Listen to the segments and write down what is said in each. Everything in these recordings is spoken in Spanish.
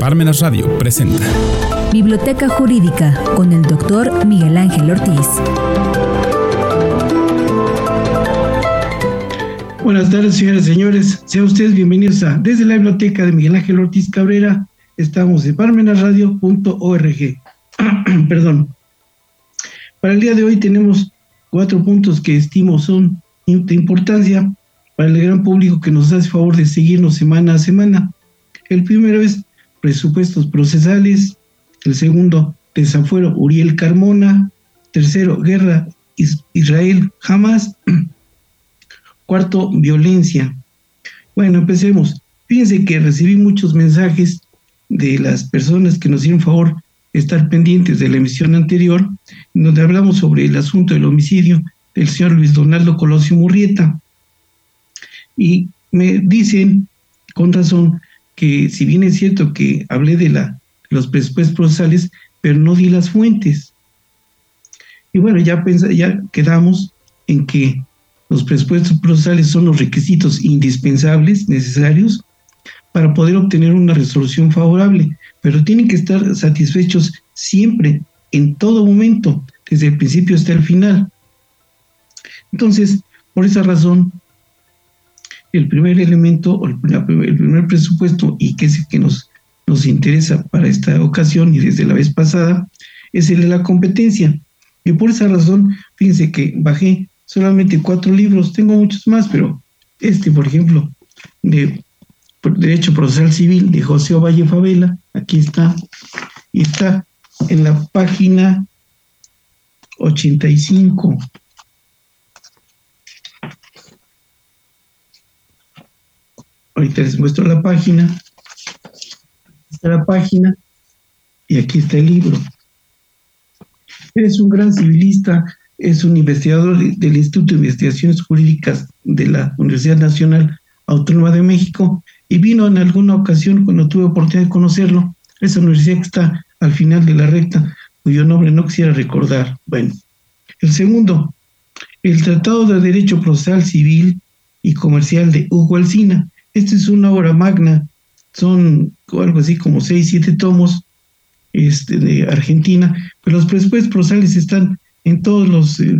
Parmenas Radio presenta Biblioteca Jurídica con el doctor Miguel Ángel Ortiz. Buenas tardes, señoras y señores. Sean ustedes bienvenidos a Desde la Biblioteca de Miguel Ángel Ortiz Cabrera. Estamos en parmenasradio.org. Perdón. Para el día de hoy tenemos cuatro puntos que estimo son de importancia para el gran público que nos hace favor de seguirnos semana a semana. El primero es presupuestos procesales, el segundo, desafuero Uriel Carmona, tercero, guerra Israel jamás, cuarto, violencia. Bueno, empecemos. Fíjense que recibí muchos mensajes de las personas que nos hicieron favor estar pendientes de la emisión anterior, donde hablamos sobre el asunto del homicidio del señor Luis Donaldo Colosio Murrieta. Y me dicen, con razón, que si bien es cierto que hablé de la, los presupuestos procesales, pero no di las fuentes. Y bueno, ya, ya quedamos en que los presupuestos procesales son los requisitos indispensables, necesarios, para poder obtener una resolución favorable, pero tienen que estar satisfechos siempre, en todo momento, desde el principio hasta el final. Entonces, por esa razón, el primer elemento, o el, primer presupuesto, y que es el que nos, nos interesa para esta ocasión y desde la vez pasada, es el de la competencia. Y por esa razón, fíjense que bajé solamente cuatro libros, tengo muchos más, pero este, por ejemplo, de Derecho Procesal Civil de José Ovalle Favela, aquí está, y está en la página 85. Ahorita les muestro la página. Está la página y aquí está el libro. Eres un gran civilista, es un investigador del Instituto de Investigaciones Jurídicas de la Universidad Nacional Autónoma de México y vino en alguna ocasión cuando tuve oportunidad de conocerlo, esa universidad que está al final de la recta, cuyo nombre no quisiera recordar. Bueno, el segundo, el Tratado de Derecho Procesal Civil y Comercial de Hugo Alcina. Esta es una obra magna, son algo así como seis, siete tomos este, de Argentina, pero los presupuestos procesales están en todos los eh,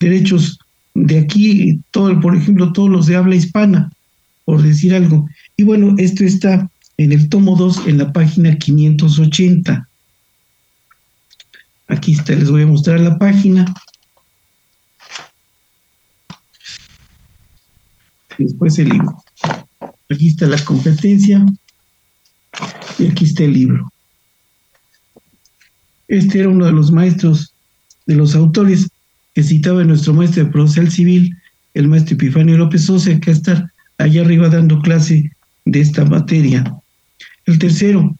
derechos de aquí, todo, por ejemplo, todos los de habla hispana, por decir algo. Y bueno, esto está en el tomo 2, en la página 580. Aquí está, les voy a mostrar la página. Después el libro. Aquí está la competencia y aquí está el libro. Este era uno de los maestros, de los autores que citaba nuestro maestro de procesal civil, el maestro Epifanio López Sosa, que está allá arriba dando clase de esta materia. El tercero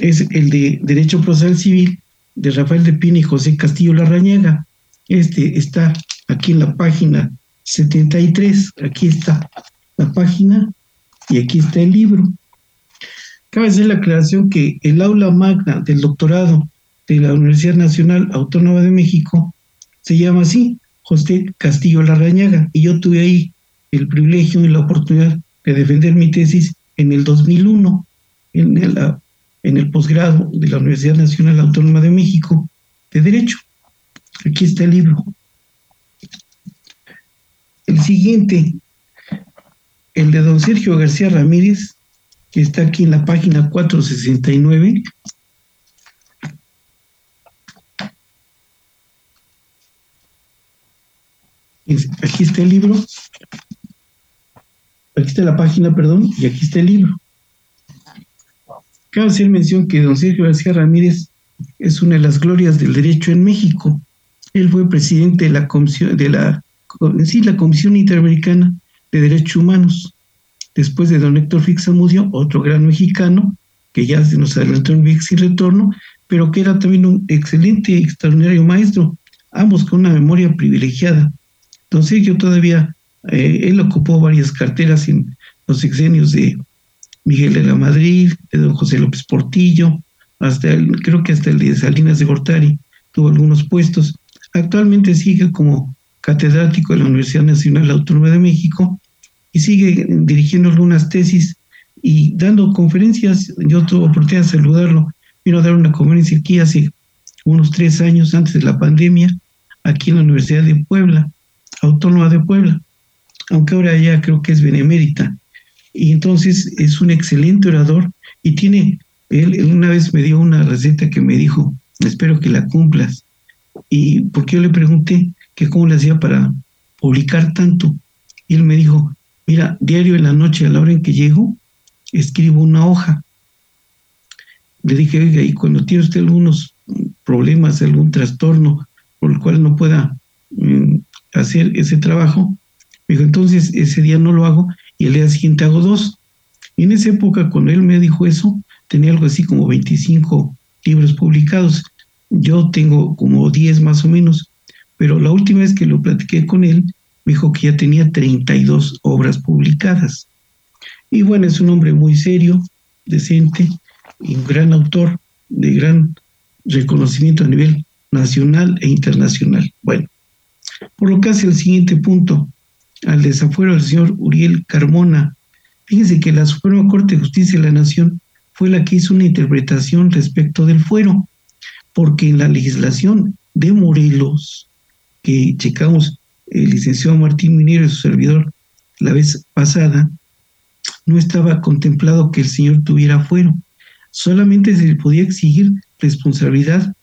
es el de Derecho Procesal Civil de Rafael de Pina y José Castillo Larrañaga. Este está aquí en la página 73. Aquí está la página y aquí está el libro. Cabe hacer la aclaración que el aula magna del doctorado de la Universidad Nacional Autónoma de México se llama así, José Castillo Larrañaga, y yo tuve ahí el privilegio y la oportunidad de defender mi tesis en el 2001 en el, en el posgrado de la Universidad Nacional Autónoma de México de Derecho. Aquí está el libro. El siguiente el de don Sergio García Ramírez, que está aquí en la página 469. Aquí está el libro. Aquí está la página, perdón, y aquí está el libro. Cabe hacer mención que don Sergio García Ramírez es una de las glorias del derecho en México. Él fue presidente de la comisión, de la, la Comisión Interamericana de Derechos Humanos. Después de don Héctor Fixamudio, otro gran mexicano, que ya se nos adelantó en viaje sin retorno, pero que era también un excelente y extraordinario maestro, ambos con una memoria privilegiada. Entonces yo todavía, eh, él ocupó varias carteras en los exenios de Miguel de la Madrid, de don José López Portillo, hasta el, creo que hasta el de Salinas de Gortari, tuvo algunos puestos. Actualmente sigue como catedrático de la Universidad Nacional Autónoma de México y sigue dirigiendo algunas tesis y dando conferencias. Yo tuve oportunidad de saludarlo. Vino a dar una conferencia aquí hace unos tres años antes de la pandemia, aquí en la Universidad de Puebla, Autónoma de Puebla, aunque ahora ya creo que es benemérita. Y entonces es un excelente orador y tiene, él una vez me dio una receta que me dijo, espero que la cumplas. Y porque yo le pregunté que cómo le hacía para publicar tanto. Y él me dijo, mira, diario en la noche a la hora en que llego, escribo una hoja. Le dije, oiga, y cuando tiene usted algunos problemas, algún trastorno por el cual no pueda mm, hacer ese trabajo, me dijo, entonces ese día no lo hago y el día siguiente hago dos. Y en esa época, cuando él me dijo eso, tenía algo así como 25 libros publicados. Yo tengo como 10 más o menos, pero la última vez que lo platiqué con él, me dijo que ya tenía 32 obras publicadas. Y bueno, es un hombre muy serio, decente y un gran autor de gran reconocimiento a nivel nacional e internacional. Bueno, por lo que hace el siguiente punto, al desafuero del señor Uriel Carmona, fíjense que la Suprema Corte de Justicia de la Nación fue la que hizo una interpretación respecto del fuero, porque en la legislación de Morelos, que checamos el licenciado Martín Minero y su servidor la vez pasada, no estaba contemplado que el señor tuviera fuero. Solamente se le podía exigir responsabilidad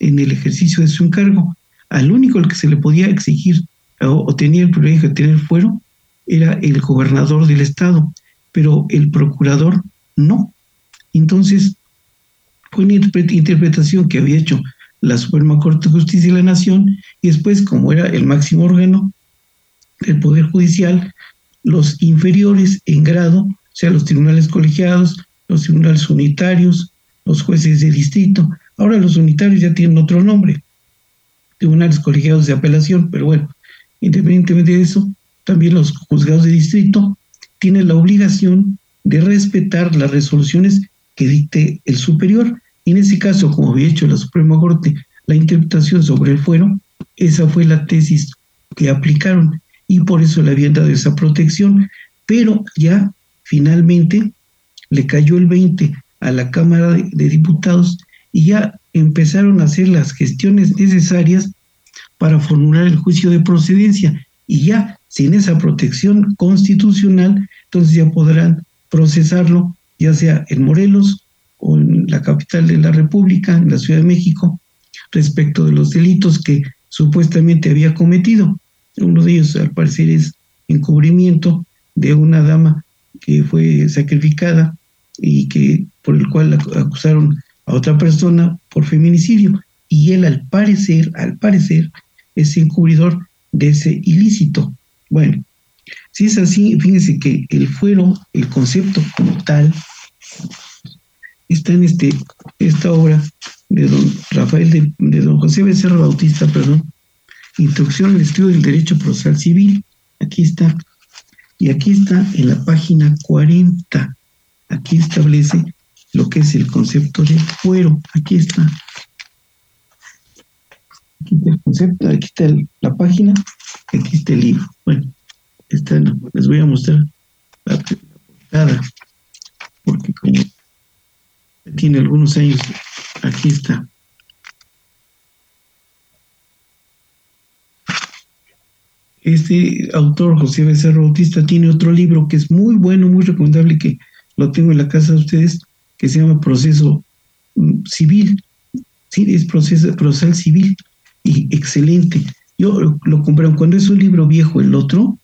en el ejercicio de su encargo. Al único al que se le podía exigir o, tenía el privilegio de tener fuero era el gobernador del estado, pero el procurador no. Entonces, fue una interpretación que había hecho la Suprema Corte de Justicia de la Nación y después, como era el máximo órgano del Poder Judicial, los inferiores en grado, o sea, los tribunales colegiados, los tribunales unitarios, los jueces de distrito. Ahora los unitarios ya tienen otro nombre, tribunales colegiados de apelación, pero bueno, independientemente de eso, también los juzgados de distrito tienen la obligación de respetar las resoluciones que dicte el superior. En ese caso, como había hecho la Suprema Corte, la interpretación sobre el fuero, esa fue la tesis que aplicaron y por eso le habían dado esa protección, pero ya finalmente le cayó el 20 a la Cámara de, Diputados y ya empezaron a hacer las gestiones necesarias para formular el juicio de procedencia y ya sin esa protección constitucional, entonces ya podrán procesarlo ya sea en Morelos en la capital de la República, en la Ciudad de México, respecto de los delitos que supuestamente había cometido. Uno de ellos, al parecer, es encubrimiento de una dama que fue sacrificada y que por el cual acusaron a otra persona por feminicidio. Y él, al parecer, al parecer, es encubridor de ese ilícito. Bueno, si es así, fíjense que el fuero, el concepto como tal, está en este, esta obra de don Rafael, de, don José Becerra Bautista, perdón, Introducción al estudio del derecho procesal civil. Aquí está. Y aquí está en la página 40. Aquí establece lo que es el concepto de fuero. Aquí está. Aquí está el concepto, aquí está la página, aquí está el libro. Bueno, esta, les voy a mostrar la, la portada, porque como tiene algunos años, aquí está. Este autor, José Becerra Bautista, tiene otro libro que es muy bueno, muy recomendable, que lo tengo en la casa de ustedes, que se llama Proceso mm, Civil. Sí, es proceso, procesal civil y excelente. Yo lo compré, cuando es un libro viejo, el otro,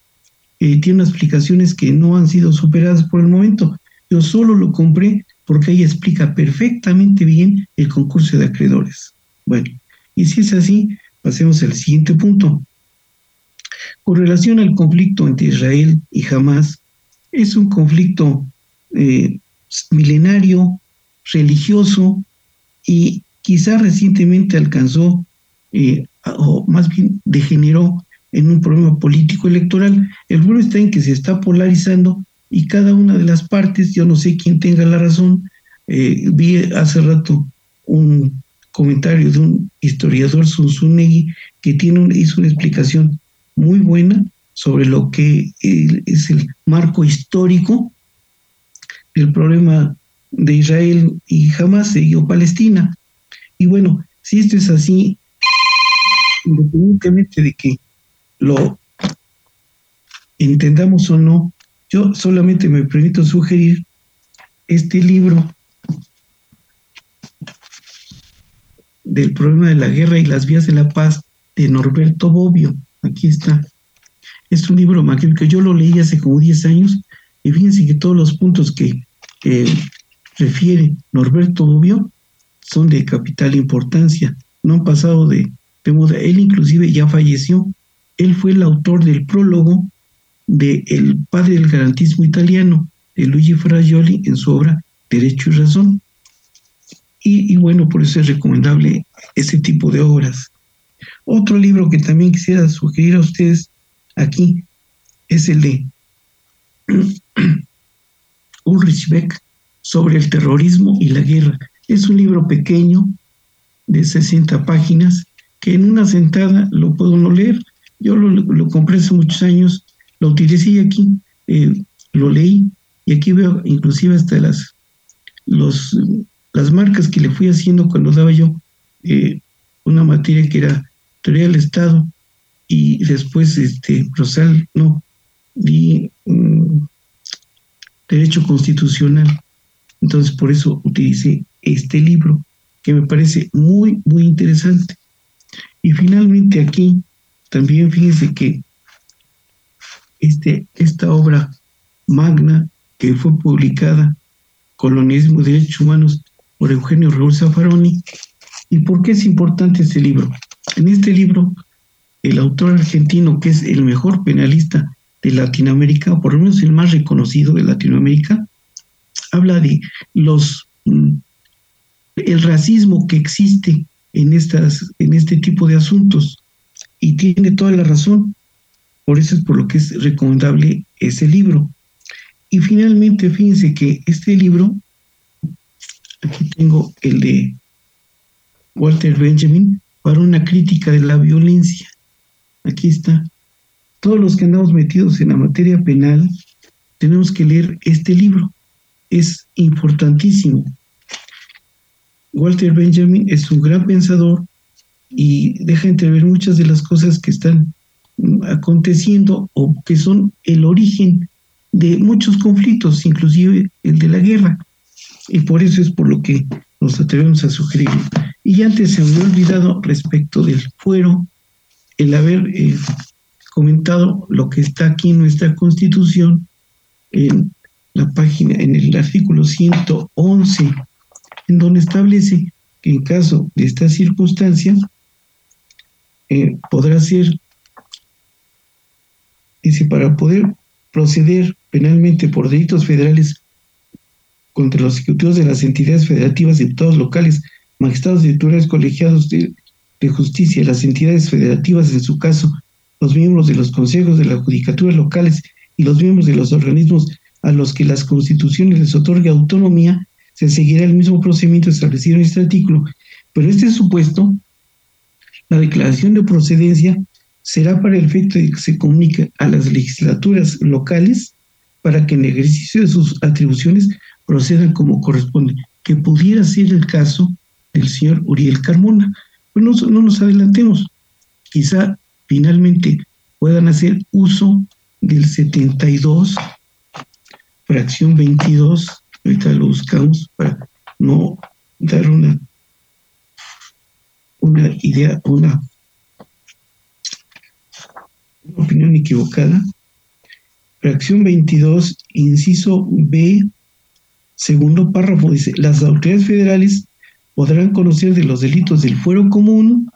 eh, tiene explicaciones que no han sido superadas por el momento. Yo solo lo compré porque ahí explica perfectamente bien el concurso de acreedores. Bueno, y si es así, pasemos al siguiente punto. Con relación al conflicto entre Israel y Hamas, es un conflicto eh, milenario, religioso y quizá recientemente alcanzó, eh, o más bien degeneró en un problema político electoral. El problema está en que se está polarizando y cada una de las partes, yo no sé quién tenga la razón, eh, vi hace rato un comentario de un historiador, Sunsunegui, que tiene hizo una explicación muy buena sobre lo que es el marco histórico el problema de Israel y jamás o Palestina. Y bueno, si esto es así, independientemente de que lo entendamos o no, yo solamente me permito sugerir este libro del problema de la guerra y las vías de la paz de Norberto Bobbio. Aquí está. Es un libro que yo lo leí hace como 10 años y fíjense que todos los puntos que refiere Norberto Bobbio son de capital importancia. No han pasado de, de moda. Él inclusive ya falleció. Él fue el autor del prólogo de El padre del garantismo italiano, de Luigi Frajoli, en su obra Derecho y Razón. Y, bueno, por eso es recomendable ese tipo de obras. Otro libro que también quisiera sugerir a ustedes aquí es el de Ulrich Beck sobre el terrorismo y la guerra. Es un libro pequeño de 60 páginas que en una sentada lo puedo no leer. Yo lo, compré hace muchos años, lo utilicé aquí eh, lo leí y aquí veo inclusive hasta las, los, las marcas que le fui haciendo cuando daba yo eh, una materia que era teoría del Estado y después este Rosal, no, di mm, derecho constitucional. Entonces por eso utilicé este libro que me parece muy, muy interesante. Y finalmente aquí también fíjense que este, esta obra magna que fue publicada, Colonialismo y Derechos Humanos, por Eugenio Raúl Zaffaroni. ¿Y por qué es importante este libro? En este libro, el autor argentino, que es el mejor penalista de Latinoamérica, o por lo menos el más reconocido de Latinoamérica, habla de los mm, el racismo que existe en, estas, en este tipo de asuntos. Y tiene toda la razón. Por eso es por lo que es recomendable ese libro. Y finalmente, fíjense que este libro, aquí tengo el de Walter Benjamin, para una crítica de la violencia. Aquí está. Todos los que andamos metidos en la materia penal, tenemos que leer este libro. Es importantísimo. Walter Benjamin es un gran pensador y deja entrever muchas de las cosas que están aconteciendo o que son el origen de muchos conflictos, inclusive el de la guerra. Y por eso es por lo que nos atrevemos a sugerir. Y antes se me había olvidado respecto del fuero, el haber eh, comentado lo que está aquí en nuestra constitución, en la página, en el artículo 111 en donde establece que en caso de esta circunstancia eh, podrá ser, dice, para poder proceder penalmente por delitos federales contra los ejecutivos de las entidades federativas, diputados locales, magistrados directores colegiados de, de justicia, las entidades federativas, en su caso, los miembros de los consejos de la judicatura locales y los miembros de los organismos a los que las constituciones les otorga autonomía, se seguirá el mismo procedimiento establecido en este artículo, pero este supuesto, la declaración de procedencia será para el efecto de que se comunique a las legislaturas locales para que en el ejercicio de sus atribuciones procedan como corresponde, que pudiera ser el caso del señor Uriel Carmona. Pues no, no nos adelantemos, quizá finalmente puedan hacer uso del 72, fracción 22 Ahorita lo buscamos para no dar una, una idea, una, opinión equivocada. Fracción 22, inciso B, segundo párrafo, dice, las autoridades federales podrán conocer de los delitos del fuero común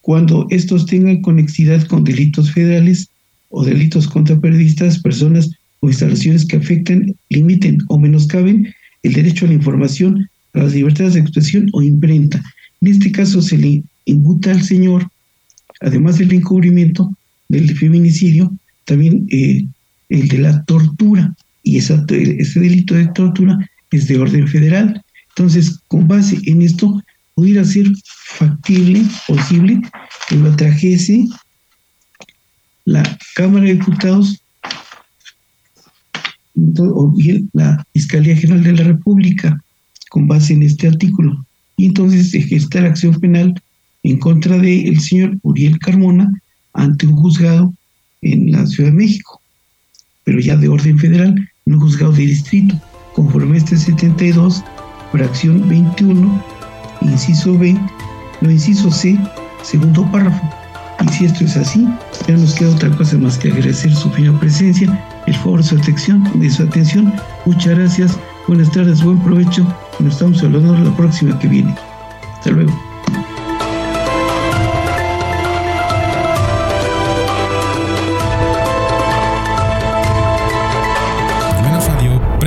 cuando estos tengan conexidad con delitos federales o delitos contra periodistas, personas o instalaciones que afecten, limiten o menoscaben el derecho a la información, a las libertades de expresión o imprenta. En este caso se le imputa al señor, además del encubrimiento del feminicidio, también eh, el de la tortura, y ese delito de tortura es de orden federal. Entonces, con base en esto, pudiera ser factible, posible, que lo trajese la Cámara de Diputados o bien la Fiscalía General de la República, con base en este artículo, y entonces ejercer acción penal en contra del señor Uriel Carmona ante un juzgado en la Ciudad de México, pero ya de orden federal, en un juzgado de distrito, conforme este 72, fracción 21, inciso B, no inciso C, segundo párrafo. Y si esto es así, ya nos queda otra cosa más que agradecer su fina presencia, el favor de su atención, de su atención. Muchas gracias, buenas tardes, buen provecho. Nos estamos hablando la próxima que viene. Hasta luego.